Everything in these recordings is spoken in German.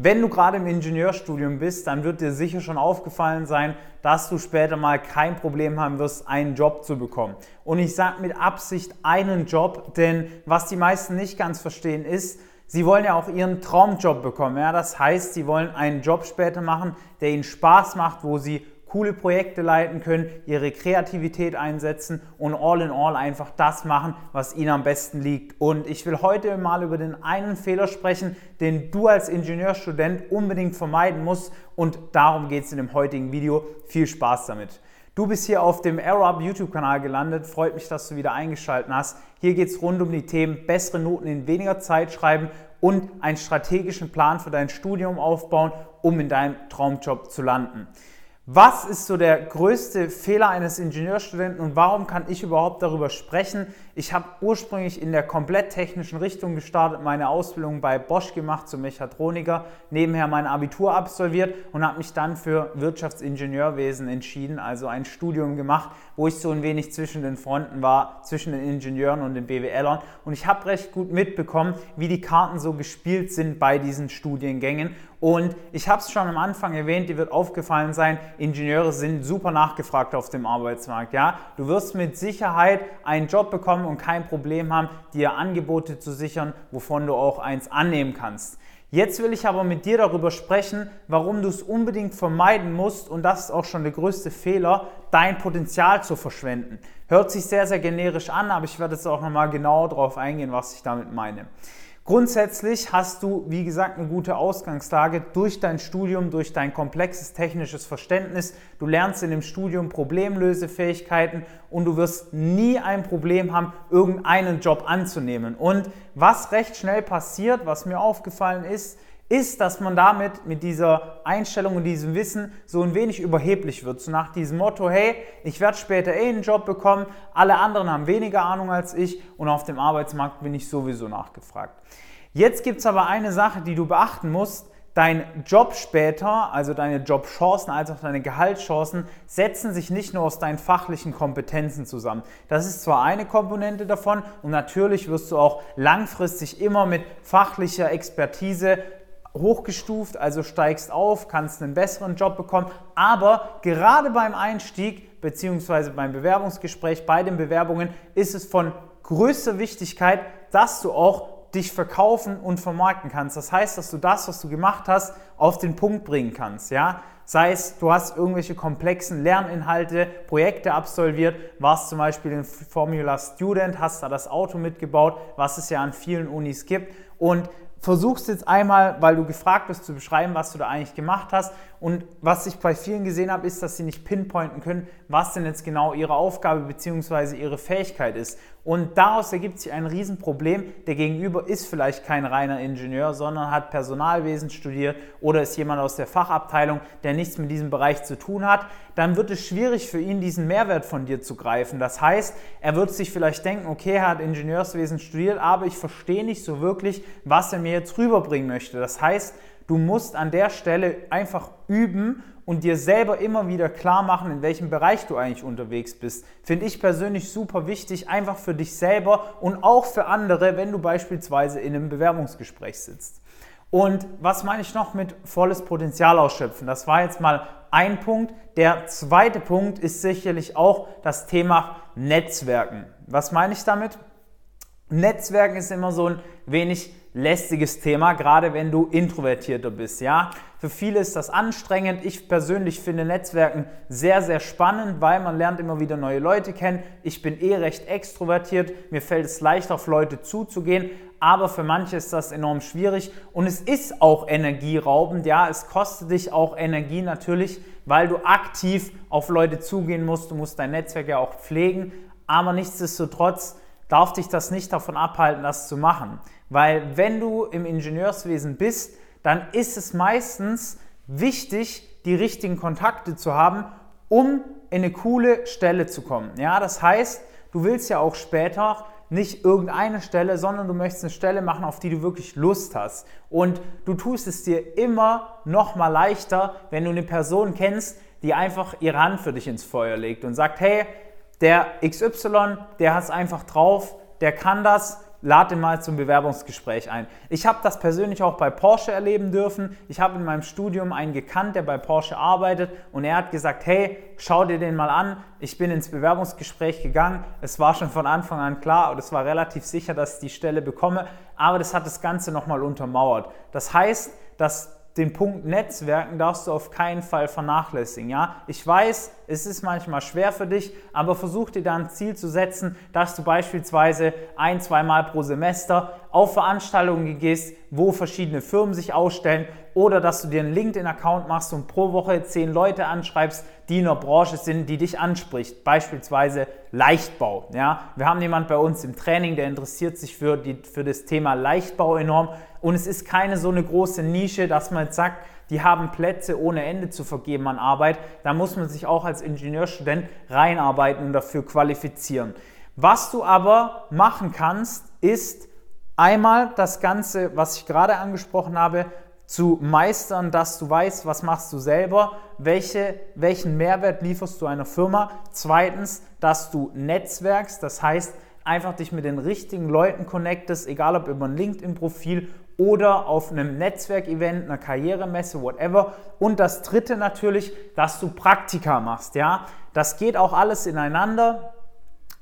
Wenn du gerade im Ingenieurstudium bist, dann wird dir sicher schon aufgefallen sein, dass du später mal kein Problem haben wirst, einen Job zu bekommen. Und ich sage mit Absicht einen Job, denn was die meisten nicht ganz verstehen ist, sie wollen ja auch ihren Traumjob bekommen. Ja? Das heißt, sie wollen einen Job später machen, der ihnen Spaß macht, wo sie coole Projekte leiten können, ihre Kreativität einsetzen und all in all einfach das machen, was ihnen am besten liegt. Und ich will heute mal über den einen Fehler sprechen, den du als Ingenieurstudent unbedingt vermeiden musst und darum geht es in dem heutigen Video. Viel Spaß damit. Du bist hier auf dem AirUp YouTube-Kanal gelandet. Freut mich, dass du wieder eingeschaltet hast. Hier geht es rund um die Themen bessere Noten in weniger Zeit schreiben und einen strategischen Plan für dein Studium aufbauen, um in deinem Traumjob zu landen. Was ist so der größte Fehler eines Ingenieurstudenten und warum kann ich überhaupt darüber sprechen? Ich habe ursprünglich in der komplett technischen Richtung gestartet, meine Ausbildung bei Bosch gemacht zum Mechatroniker, nebenher mein Abitur absolviert und habe mich dann für Wirtschaftsingenieurwesen entschieden, also ein Studium gemacht, wo ich so ein wenig zwischen den Fronten war, zwischen den Ingenieuren und den BWLern und ich habe recht gut mitbekommen, wie die Karten so gespielt sind bei diesen Studiengängen und ich habe es schon am Anfang erwähnt, dir wird aufgefallen sein, Ingenieure sind super nachgefragt auf dem Arbeitsmarkt. Ja? Du wirst mit Sicherheit einen Job bekommen und kein Problem haben, dir Angebote zu sichern, wovon du auch eins annehmen kannst. Jetzt will ich aber mit dir darüber sprechen, warum du es unbedingt vermeiden musst, und das ist auch schon der größte Fehler, dein Potenzial zu verschwenden. Hört sich sehr, sehr generisch an, aber ich werde jetzt auch nochmal genau darauf eingehen, was ich damit meine. Grundsätzlich hast du, wie gesagt, eine gute Ausgangslage durch dein Studium, durch dein komplexes technisches Verständnis. Du lernst in dem Studium Problemlösefähigkeiten und du wirst nie ein Problem haben, irgendeinen Job anzunehmen. Und was recht schnell passiert, was mir aufgefallen ist, ist, dass man damit mit dieser Einstellung und diesem Wissen so ein wenig überheblich wird. So nach diesem Motto, hey, ich werde später eh einen Job bekommen, alle anderen haben weniger Ahnung als ich und auf dem Arbeitsmarkt bin ich sowieso nachgefragt. Jetzt gibt es aber eine Sache, die du beachten musst. Dein Job später, also deine Jobchancen als auch deine Gehaltschancen, setzen sich nicht nur aus deinen fachlichen Kompetenzen zusammen. Das ist zwar eine Komponente davon und natürlich wirst du auch langfristig immer mit fachlicher Expertise hochgestuft, also steigst auf, kannst einen besseren Job bekommen. Aber gerade beim Einstieg bzw. beim Bewerbungsgespräch, bei den Bewerbungen ist es von größter Wichtigkeit, dass du auch dich verkaufen und vermarkten kannst. Das heißt, dass du das, was du gemacht hast, auf den Punkt bringen kannst. Ja? Sei es, du hast irgendwelche komplexen Lerninhalte, Projekte absolviert, warst zum Beispiel in Formula Student, hast da das Auto mitgebaut, was es ja an vielen Unis gibt. Und versuchst jetzt einmal, weil du gefragt bist, zu beschreiben, was du da eigentlich gemacht hast. Und was ich bei vielen gesehen habe, ist, dass sie nicht pinpointen können, was denn jetzt genau ihre Aufgabe bzw. ihre Fähigkeit ist. Und daraus ergibt sich ein Riesenproblem. Der Gegenüber ist vielleicht kein reiner Ingenieur, sondern hat Personalwesen studiert oder ist jemand aus der Fachabteilung, der nichts mit diesem Bereich zu tun hat. Dann wird es schwierig für ihn, diesen Mehrwert von dir zu greifen. Das heißt, er wird sich vielleicht denken, okay, er hat Ingenieurswesen studiert, aber ich verstehe nicht so wirklich, was er mir jetzt rüberbringen möchte. Das heißt, Du musst an der Stelle einfach üben und dir selber immer wieder klar machen, in welchem Bereich du eigentlich unterwegs bist. Finde ich persönlich super wichtig, einfach für dich selber und auch für andere, wenn du beispielsweise in einem Bewerbungsgespräch sitzt. Und was meine ich noch mit volles Potenzial ausschöpfen? Das war jetzt mal ein Punkt. Der zweite Punkt ist sicherlich auch das Thema Netzwerken. Was meine ich damit? Netzwerken ist immer so ein wenig lästiges Thema, gerade wenn du introvertierter bist, ja. Für viele ist das anstrengend. Ich persönlich finde Netzwerken sehr, sehr spannend, weil man lernt immer wieder neue Leute kennen. Ich bin eh recht extrovertiert. Mir fällt es leicht, auf Leute zuzugehen. Aber für manche ist das enorm schwierig und es ist auch energieraubend. Ja, es kostet dich auch Energie natürlich, weil du aktiv auf Leute zugehen musst. Du musst dein Netzwerk ja auch pflegen. Aber nichtsdestotrotz darf dich das nicht davon abhalten, das zu machen. Weil wenn du im Ingenieurswesen bist, dann ist es meistens wichtig, die richtigen Kontakte zu haben, um in eine coole Stelle zu kommen. Ja, das heißt, du willst ja auch später nicht irgendeine Stelle, sondern du möchtest eine Stelle machen, auf die du wirklich Lust hast. Und du tust es dir immer noch mal leichter, wenn du eine Person kennst, die einfach ihre Hand für dich ins Feuer legt und sagt, hey, der XY, der hat es einfach drauf, der kann das, lade mal zum Bewerbungsgespräch ein. Ich habe das persönlich auch bei Porsche erleben dürfen. Ich habe in meinem Studium einen gekannt, der bei Porsche arbeitet und er hat gesagt, hey, schau dir den mal an. Ich bin ins Bewerbungsgespräch gegangen. Es war schon von Anfang an klar und es war relativ sicher, dass ich die Stelle bekomme, aber das hat das Ganze nochmal untermauert. Das heißt, dass den Punkt Netzwerken darfst du auf keinen Fall vernachlässigen. Ja? Ich weiß, es ist manchmal schwer für dich, aber versuch dir da ein Ziel zu setzen, dass du beispielsweise ein, zweimal pro Semester auf Veranstaltungen gehst, wo verschiedene Firmen sich ausstellen oder dass du dir einen LinkedIn-Account machst und pro Woche zehn Leute anschreibst, die in der Branche sind, die dich anspricht. Beispielsweise Leichtbau. Ja? Wir haben jemanden bei uns im Training, der interessiert sich für, die, für das Thema Leichtbau enorm und es ist keine so eine große Nische, dass man jetzt sagt, die haben Plätze ohne Ende zu vergeben an Arbeit. Da muss man sich auch als Ingenieurstudent reinarbeiten und dafür qualifizieren. Was du aber machen kannst, ist einmal das Ganze, was ich gerade angesprochen habe, zu meistern, dass du weißt, was machst du selber, welche, welchen Mehrwert lieferst du einer Firma. Zweitens, dass du netzwerkst, das heißt, einfach dich mit den richtigen Leuten connectest, egal ob über ein LinkedIn-Profil oder auf einem Netzwerkevent, einer Karrieremesse, whatever. Und das dritte natürlich, dass du Praktika machst. Ja, das geht auch alles ineinander,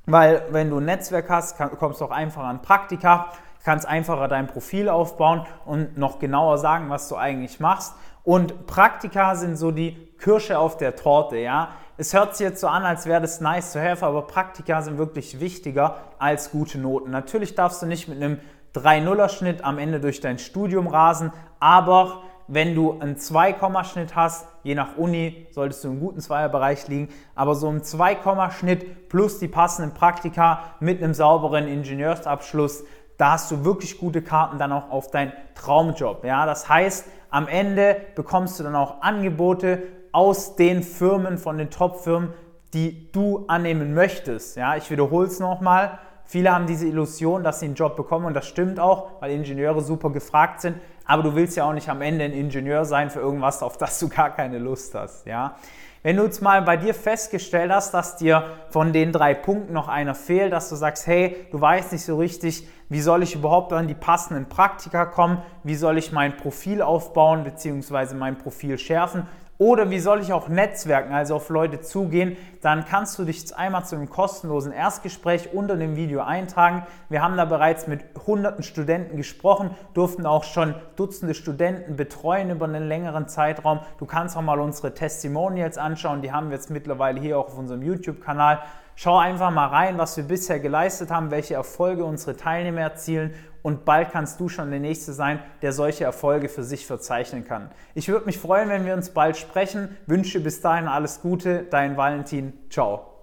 weil wenn du ein Netzwerk hast, kommst du auch einfach an Praktika, kannst einfacher dein Profil aufbauen und noch genauer sagen, was du eigentlich machst. Und Praktika sind so die Kirsche auf der Torte, ja. Es hört sich jetzt so an, als wäre das nice to have, aber Praktika sind wirklich wichtiger als gute Noten. Natürlich darfst du nicht mit einem 3-0er-Schnitt am Ende durch dein Studium rasen, aber wenn du einen 2-Schnitt hast, je nach Uni solltest du im guten Zweierbereich liegen, aber so ein 2-Schnitt plus die passenden Praktika mit einem sauberen Ingenieursabschluss, da hast du wirklich gute Karten dann auch auf deinen Traumjob. Ja? Das heißt, am Ende bekommst du dann auch Angebote aus den Firmen, von den Top-Firmen, die du annehmen möchtest. Ja? Ich wiederhole es nochmal. Viele haben diese Illusion, dass sie einen Job bekommen und das stimmt auch, weil Ingenieure super gefragt sind. Aber du willst ja auch nicht am Ende ein Ingenieur sein für irgendwas, auf das du gar keine Lust hast. Ja? Wenn du jetzt mal bei dir festgestellt hast, dass dir von den drei Punkten noch einer fehlt, dass du sagst, hey, du weißt nicht so richtig, wie soll ich überhaupt an die passenden Praktika kommen, wie soll ich mein Profil aufbauen bzw. mein Profil schärfen, oder wie soll ich auch netzwerken, also auf Leute zugehen? Dann kannst du dich einmal zu einem kostenlosen Erstgespräch unter dem Video eintragen. Wir haben da bereits mit hunderten Studenten gesprochen, durften auch schon Dutzende Studenten betreuen über einen längeren Zeitraum. Du kannst auch mal unsere Testimonials anschauen, die haben wir jetzt mittlerweile hier auch auf unserem YouTube-Kanal. Schau einfach mal rein, was wir bisher geleistet haben, welche Erfolge unsere Teilnehmer erzielen und bald kannst du schon der Nächste sein, der solche Erfolge für sich verzeichnen kann. Ich würde mich freuen, wenn wir uns bald sprechen. Wünsche bis dahin alles Gute, dein Valentin. Ciao.